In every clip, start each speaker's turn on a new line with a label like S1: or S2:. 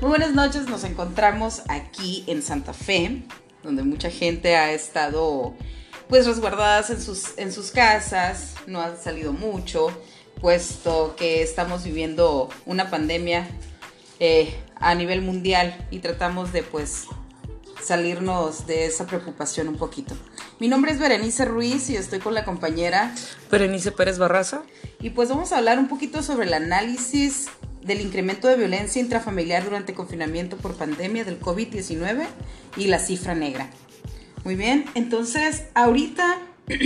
S1: Muy buenas noches, nos encontramos aquí en Santa Fe, donde mucha gente ha estado pues resguardadas en sus, en sus casas, no han salido mucho, puesto que estamos viviendo una pandemia eh, a nivel mundial y tratamos de pues salirnos de esa preocupación un poquito. Mi nombre es Berenice Ruiz y estoy con la compañera
S2: Berenice Pérez Barraza.
S1: Y pues vamos a hablar un poquito sobre el análisis del incremento de violencia intrafamiliar durante confinamiento por pandemia del COVID-19 y la cifra negra. Muy bien, entonces ahorita,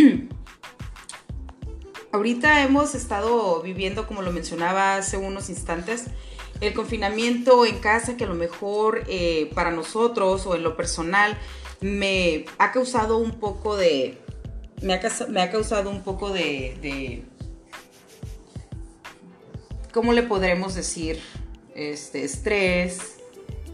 S1: ahorita hemos estado viviendo, como lo mencionaba hace unos instantes, el confinamiento en casa que a lo mejor eh, para nosotros o en lo personal me ha causado un poco de... Me ha, me ha causado un poco de, de ¿cómo le podremos decir? Este, estrés,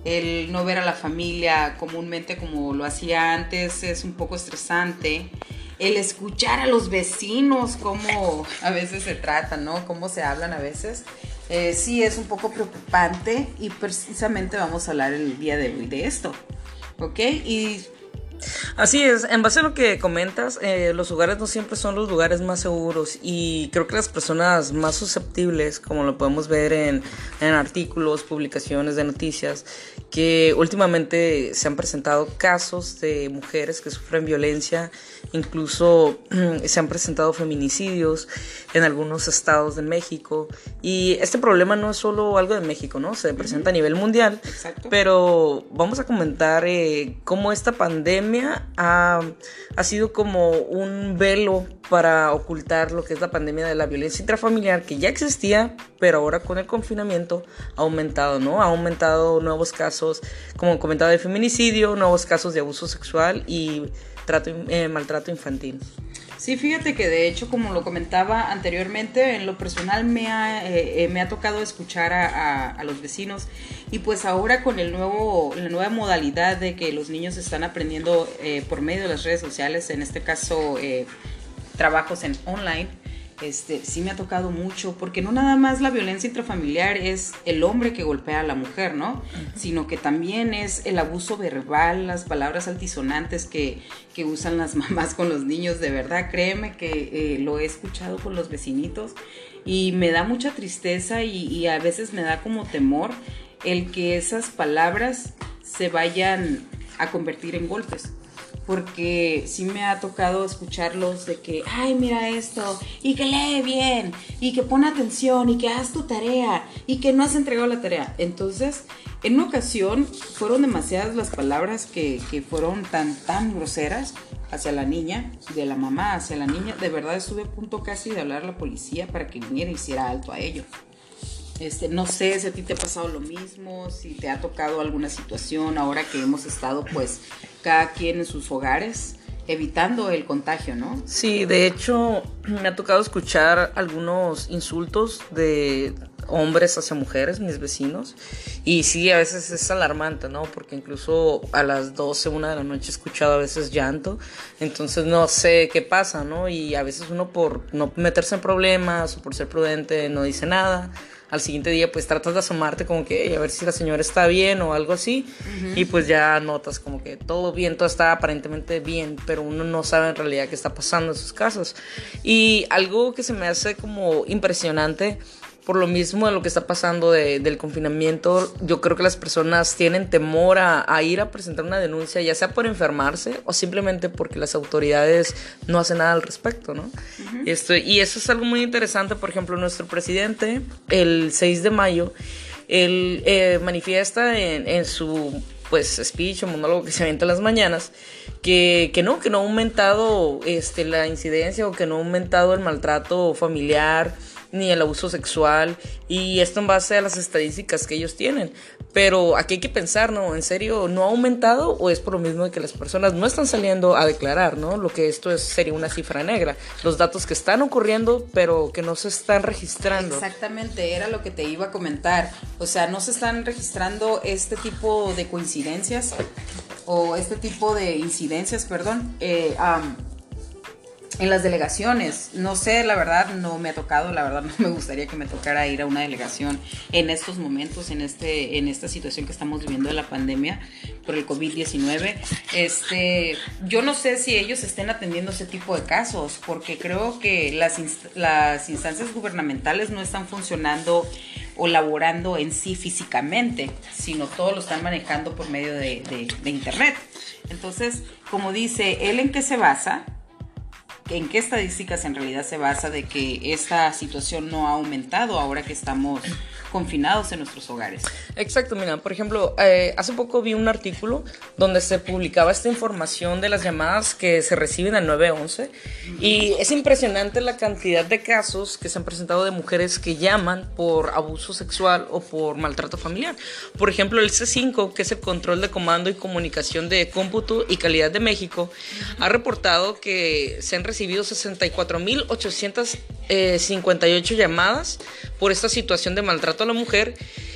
S1: el no ver a la familia comúnmente como lo hacía antes es un poco estresante. El escuchar a los vecinos, cómo a veces se tratan, ¿no? Cómo se hablan a veces. Eh, sí es un poco preocupante y precisamente vamos a hablar el día de hoy de esto. ¿Ok? Y
S2: Así es, en base a lo que comentas, eh, los hogares no siempre son los lugares más seguros y creo que las personas más susceptibles, como lo podemos ver en, en artículos, publicaciones de noticias, que últimamente se han presentado casos de mujeres que sufren violencia, incluso se han presentado feminicidios en algunos estados de México y este problema no es solo algo de México, ¿no? Se presenta a nivel mundial, pero vamos a comentar eh, cómo esta pandemia ha, ha, sido como un velo para ocultar lo que es la pandemia de la violencia intrafamiliar que ya existía, pero ahora con el confinamiento ha aumentado, ¿no? Ha aumentado nuevos casos, como comentaba, de feminicidio, nuevos casos de abuso sexual y eh, maltrato infantil.
S1: Sí, fíjate que de hecho, como lo comentaba anteriormente, en lo personal me ha, eh, eh, me ha tocado escuchar a, los vecinos y pues ahora con el nuevo, la nueva modalidad de que los niños están aprendiendo por medio de las redes sociales, en este caso trabajos en online, este, sí me ha tocado mucho, porque no nada más la violencia intrafamiliar es el hombre que golpea a la mujer, ¿no? Sino que también es el abuso verbal, las palabras altisonantes que, que usan las mamás con los niños, de verdad, créeme que eh, lo he escuchado con los vecinitos y me da mucha tristeza y, y a veces me da como temor el que esas palabras se vayan a convertir en golpes porque sí me ha tocado escucharlos de que, ay, mira esto, y que lee bien, y que pone atención, y que haz tu tarea, y que no has entregado la tarea. Entonces, en una ocasión fueron demasiadas las palabras que, que fueron tan, tan groseras hacia la niña, de la mamá hacia la niña. De verdad estuve a punto casi de hablar a la policía para que viniera y hiciera alto a ello. Este, no sé si a ti te ha pasado lo mismo, si te ha tocado alguna situación ahora que hemos estado pues cada quien en sus hogares evitando el contagio, ¿no?
S2: Sí, de hecho me ha tocado escuchar algunos insultos de hombres hacia mujeres, mis vecinos, y sí, a veces es alarmante, ¿no? Porque incluso a las 12, una de la noche he escuchado a veces llanto, entonces no sé qué pasa, ¿no? Y a veces uno por no meterse en problemas o por ser prudente no dice nada al siguiente día pues tratas de asomarte como que a ver si la señora está bien o algo así y pues ya notas como que todo bien, todo está aparentemente bien, pero uno no sabe en realidad qué está pasando en sus casos. Y algo que se me hace como impresionante por lo mismo de lo que está pasando del confinamiento, yo creo que las personas tienen temor a, ir a presentar una denuncia, ya sea por enfermarse o simplemente porque las autoridades no hacen nada al respecto, ¿no? Esto, y eso es algo muy interesante, por ejemplo, nuestro presidente, el 6 de mayo, él eh, manifiesta en, su pues speech o monólogo que se avienta en las mañanas, que, que, no, que no ha aumentado este, la incidencia o que no ha aumentado el maltrato familiar, ni el abuso sexual y esto en base a las estadísticas que ellos tienen. Pero aquí hay que pensar, ¿no? ¿En serio no ha aumentado o es por lo mismo de que las personas no están saliendo a declarar, ¿no? Lo que esto es, sería una cifra negra. Los datos que están ocurriendo pero que no se están registrando.
S1: Exactamente, era lo que te iba a comentar. O sea, no se están registrando este tipo de coincidencias o este tipo de incidencias, perdón. Eh, en las delegaciones. No sé, la verdad no me ha tocado, la verdad no me gustaría que me tocara ir a una delegación en estos momentos, en, este, en esta situación que estamos viviendo de la pandemia por el COVID-19. Este, yo no sé si ellos estén atendiendo ese tipo de casos, porque creo que las, las instancias gubernamentales no están funcionando o laborando en sí físicamente, sino todo lo están manejando por medio de, de Internet. Entonces, como dice, ¿él en qué se basa? En qué estadísticas en realidad se basa de que esta situación no ha aumentado ahora que estamos confinados en nuestros hogares.
S2: Exacto, mira, por ejemplo, eh, hace poco vi un artículo donde se publicaba esta información de las llamadas que se reciben al 911 y es impresionante la cantidad de casos que se han presentado de mujeres que llaman por abuso sexual o por maltrato familiar. Por ejemplo, el C5, que es el Control de Comando y Comunicación de Cómputo y Calidad de México, ha reportado que se han recibido 64.858 llamadas por esta situación de maltrato a la mujer.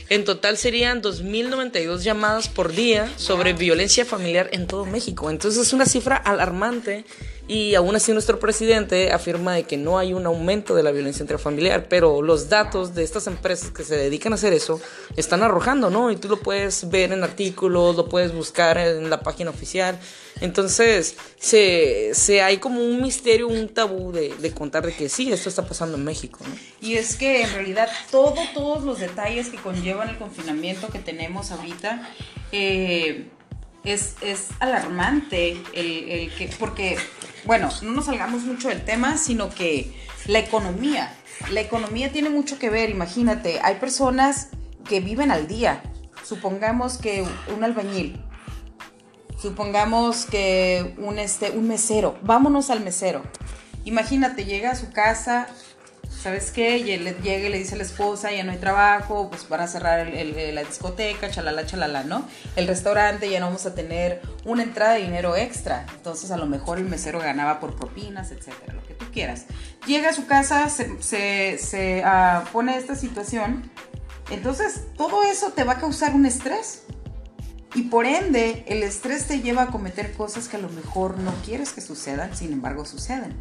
S2: En total serían 2.092 llamadas por día sobre violencia familiar en todo México. Entonces es una cifra alarmante y aún así nuestro presidente afirma de que no hay un aumento de la violencia intrafamiliar, pero los datos de estas empresas que se dedican a hacer eso están arrojando, ¿no? Y tú lo puedes ver en artículos, lo puedes buscar en la página oficial. Entonces, se, se hay como un misterio, un tabú de, de, contar de que sí, esto está pasando en México, ¿no?
S1: Y es que en realidad todo, todos los detalles que conllevan el confinamiento que tenemos ahorita, eh, es, es, alarmante el, el, que, porque, bueno, no nos salgamos mucho del tema, sino que la economía, la economía tiene mucho que ver, imagínate, hay personas que viven al día, supongamos que un albañil, supongamos que un, este, un mesero, vámonos al mesero, imagínate, llega a su casa, ¿sabes qué? Llega y le dice a la esposa, ya no hay trabajo, pues van a cerrar la discoteca, chalala, chalala, ¿no? El restaurante, ya no vamos a tener una entrada de dinero extra. Entonces a lo mejor el mesero ganaba por propinas, etcétera, lo que tú quieras. Llega a su casa, se, se, ah, pone esta situación. Entonces todo eso te va a causar un estrés. Y por ende, el estrés te lleva a cometer cosas que a lo mejor no quieres que sucedan, sin embargo suceden.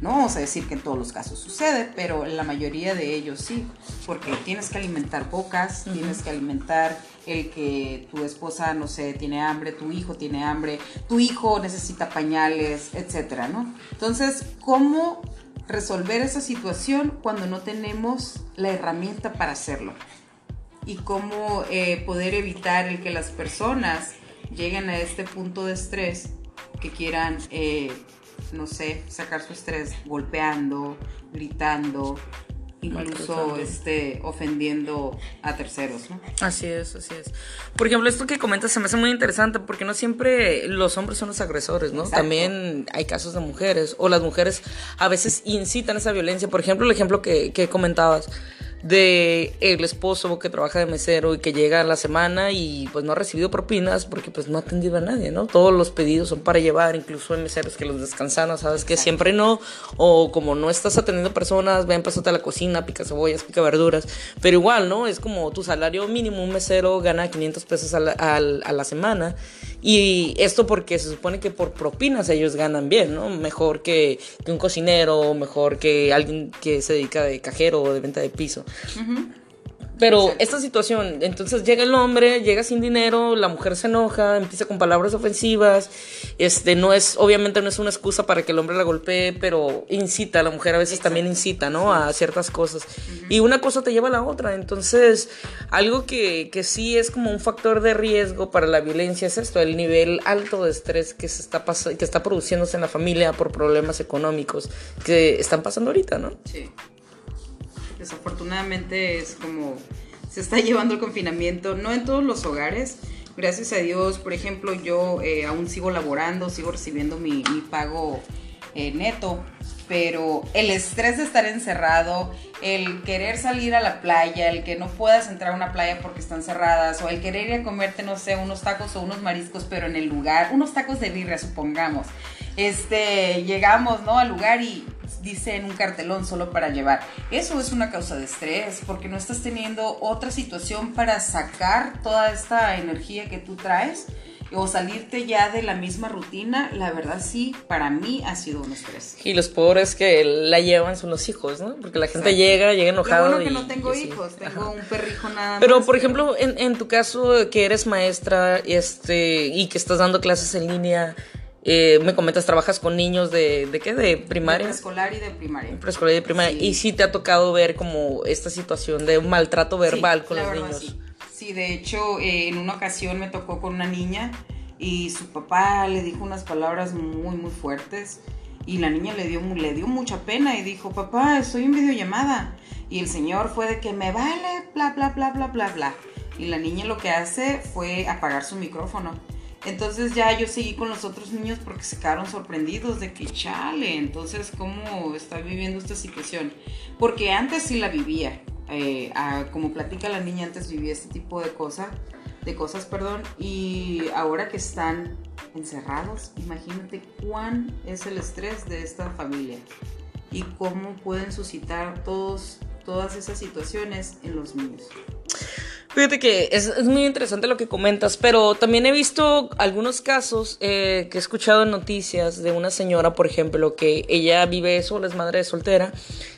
S1: No vamos a decir que en todos los casos sucede, pero en la mayoría de ellos sí, porque tienes que alimentar bocas, tienes que alimentar el que tu esposa, no sé, tiene hambre, tu hijo tiene hambre, tu hijo necesita pañales, etcétera, ¿no? Entonces, ¿cómo resolver esa situación cuando no tenemos la herramienta para hacerlo? Y cómo eh, poder evitar el que las personas lleguen a este punto de estrés que quieran, eh, no sé, sacar su estrés golpeando, gritando, incluso este, ofendiendo a terceros, ¿no?
S2: Así es, así es. Por ejemplo, esto que comentas se me hace muy interesante porque no siempre los hombres son los agresores, ¿no? También hay casos de mujeres o las mujeres a veces incitan esa violencia. Por ejemplo, el ejemplo que, que comentabas de el esposo que trabaja de mesero y que llega a la semana y pues no ha recibido propinas porque pues no ha atendido a nadie, ¿no? Todos los pedidos son para llevar, incluso hay meseros que los descansan, ¿sabes? Que siempre no, o como no estás atendiendo personas, ven, pásate a la cocina, pica cebollas, pica verduras, pero igual, ¿no? Es como tu salario mínimo, un mesero gana 500 pesos a la, a la semana y esto porque se supone que por propinas ellos ganan bien, ¿no? Mejor que, que un cocinero, mejor que alguien que se dedica de cajero o de venta de piso. Pero esta situación, entonces llega el hombre, llega sin dinero, la mujer se enoja, empieza con palabras ofensivas, este no es obviamente no es una excusa para que el hombre la golpee, pero incita, la mujer a veces también incita, ¿no? a ciertas cosas. Y una cosa te lleva a la otra, entonces algo que, que sí es como un factor de riesgo para la violencia es esto, el nivel alto de estrés que se está que está produciéndose en la familia por problemas económicos que están pasando ahorita, ¿no?
S1: Sí desafortunadamente es como se está llevando el confinamiento, no en todos los hogares. Gracias a Dios, por ejemplo, yo eh, aún sigo laborando, sigo recibiendo mi, pago eh, neto, pero el estrés de estar encerrado, el querer salir a la playa, el que no puedas entrar a una playa porque están cerradas, o el querer ir a comerte, no sé, unos tacos o unos mariscos, pero en el lugar, unos tacos de birria, supongamos. Este, llegamos, ¿no? Al lugar y dice en un cartelón solo para llevar. Eso es una causa de estrés porque no estás teniendo otra situación para sacar toda esta energía que tú traes o salirte ya de la misma rutina, la verdad sí, para mí ha sido un estrés.
S2: Y los pobres que la llevan son los hijos, ¿no? Porque la gente llega, llega enojado.
S1: Lo bueno que no tengo hijos, tengo un perrijo nada
S2: Pero, por ejemplo, en, en, tu caso, que eres maestra este, y que estás dando clases en línea, eh, me comentas, trabajas con niños de, ¿de qué? ¿De primaria?
S1: De preescolar y de primaria.
S2: Preescolar y de primaria. Y sí te ha tocado ver como esta situación de un maltrato verbal con los niños.
S1: Sí. de hecho, eh, en una ocasión me tocó con una niña y su papá le dijo unas palabras muy, muy fuertes. Y la niña le dio, le dio mucha pena y dijo, papá, estoy en videollamada. Y el señor fue de que me vale, bla, bla, bla, bla, bla, bla. Y la niña lo que hace fue apagar su micrófono. Entonces ya yo seguí con los otros niños porque se quedaron sorprendidos de que chale, entonces cómo está viviendo esta situación. Porque antes sí la vivía, eh, como platica la niña, antes vivía este tipo de cosas, de cosas, perdón, y ahora que están encerrados, imagínate cuán es el estrés de esta familia y cómo pueden suscitar todos, todas esas situaciones en los niños.
S2: Fíjate que es, es, muy interesante lo que comentas, pero también he visto algunos casos eh, que he escuchado en noticias de una señora, por ejemplo, que ella vive sola, es madre soltera,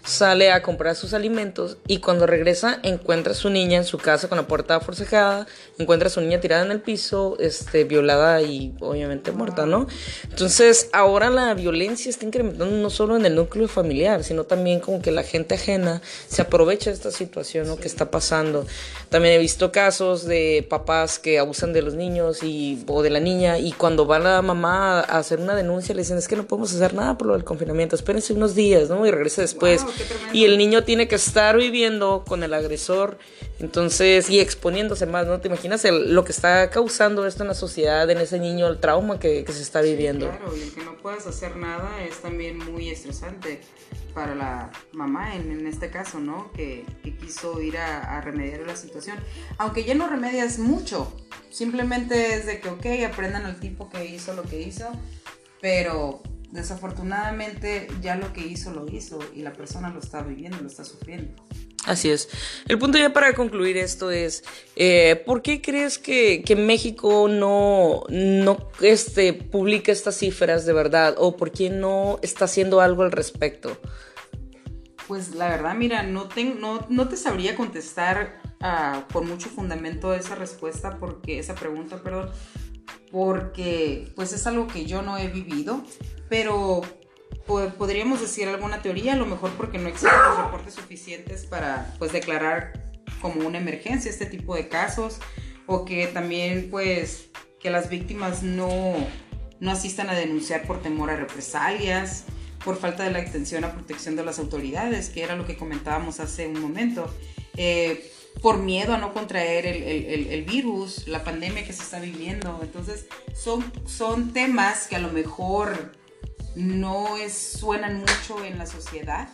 S2: sale a comprar sus alimentos y cuando regresa encuentra a su niña en su casa con la puerta forcejada, encuentra a su niña tirada en el piso, este, violada y obviamente muerta, ¿no? Entonces ahora la violencia está incrementando no solo en el núcleo familiar, sino también como que la gente ajena se aprovecha de esta situación ¿no? que está pasando. También he visto casos de papás que abusan de los niños y, o de la niña y cuando va la mamá a hacer una denuncia le dicen es que no podemos hacer nada por lo del confinamiento, espérense unos días, ¿no? Y regrese después. y el niño tiene que estar viviendo con el agresor, entonces, y exponiéndose más, ¿no? ¿Te imaginas lo que está causando esto en la sociedad, en ese niño, el trauma que, se está viviendo?
S1: claro, y que no puedas hacer nada es también muy estresante para la mamá en, este caso, ¿no? Que, quiso ir a, remediar la situación. Aunque ya no remedias mucho, simplemente es de que, ok, aprendan al tipo que hizo lo que hizo, pero desafortunadamente ya lo que hizo lo hizo y la persona lo está viviendo, lo está sufriendo.
S2: Así es. El punto ya para concluir esto es, eh, ¿por qué crees que, México no, no este, publica estas cifras de verdad? ¿O por qué no está haciendo algo al respecto?
S1: Pues la verdad, mira, no te, no, te sabría contestar uh, con mucho fundamento esa respuesta, porque esa pregunta, perdón, porque pues es algo que yo no he vivido, pero podríamos decir alguna teoría, a lo mejor porque no existen los reportes suficientes para pues declarar como una emergencia este tipo de casos o que también pues que las víctimas no, no asistan a denunciar por temor a represalias, por falta de la atención a protección de las autoridades, que era lo que comentábamos hace un momento, eh, por miedo a no contraer el, el, el, virus, la pandemia que se está viviendo. Entonces son, son temas que a lo mejor no es, suenan mucho en la sociedad,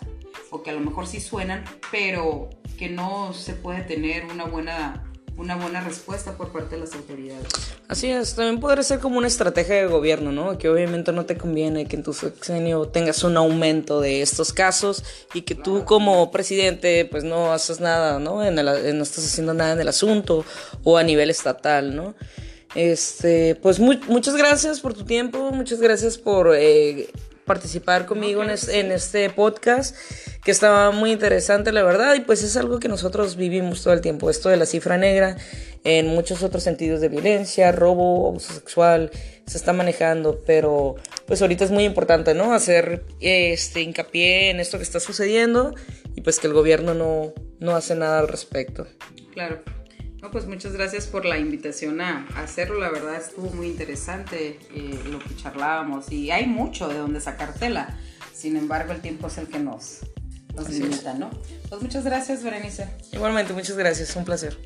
S1: o que a lo mejor sí suenan, pero que no se puede tener una buena una buena respuesta por parte de las autoridades.
S2: Así es, también podría ser como una estrategia de gobierno, ¿no? Que obviamente no te conviene que en tu sexenio tengas un aumento de estos casos y que tú como presidente pues no haces nada, ¿no? En no estás haciendo nada en el asunto o a nivel estatal, ¿no? Este, pues muchas gracias por tu tiempo, muchas gracias por eh, participar conmigo en, este podcast, que estaba muy interesante, la verdad, y pues es algo que nosotros vivimos todo el tiempo, esto de la cifra negra, en muchos otros sentidos de violencia, robo, abuso sexual, se está manejando, pero pues ahorita es muy importante, ¿no? Hacer este hincapié en esto que está sucediendo y pues que el gobierno no, no hace nada al respecto.
S1: Claro pues muchas gracias por la invitación a, hacerlo. La verdad estuvo muy interesante eh, lo que charlábamos y hay mucho de donde sacar tela. Sin embargo, el tiempo es el que nos, nos limita, ¿no? Pues muchas gracias, Berenice.
S2: Igualmente, muchas gracias. Un placer.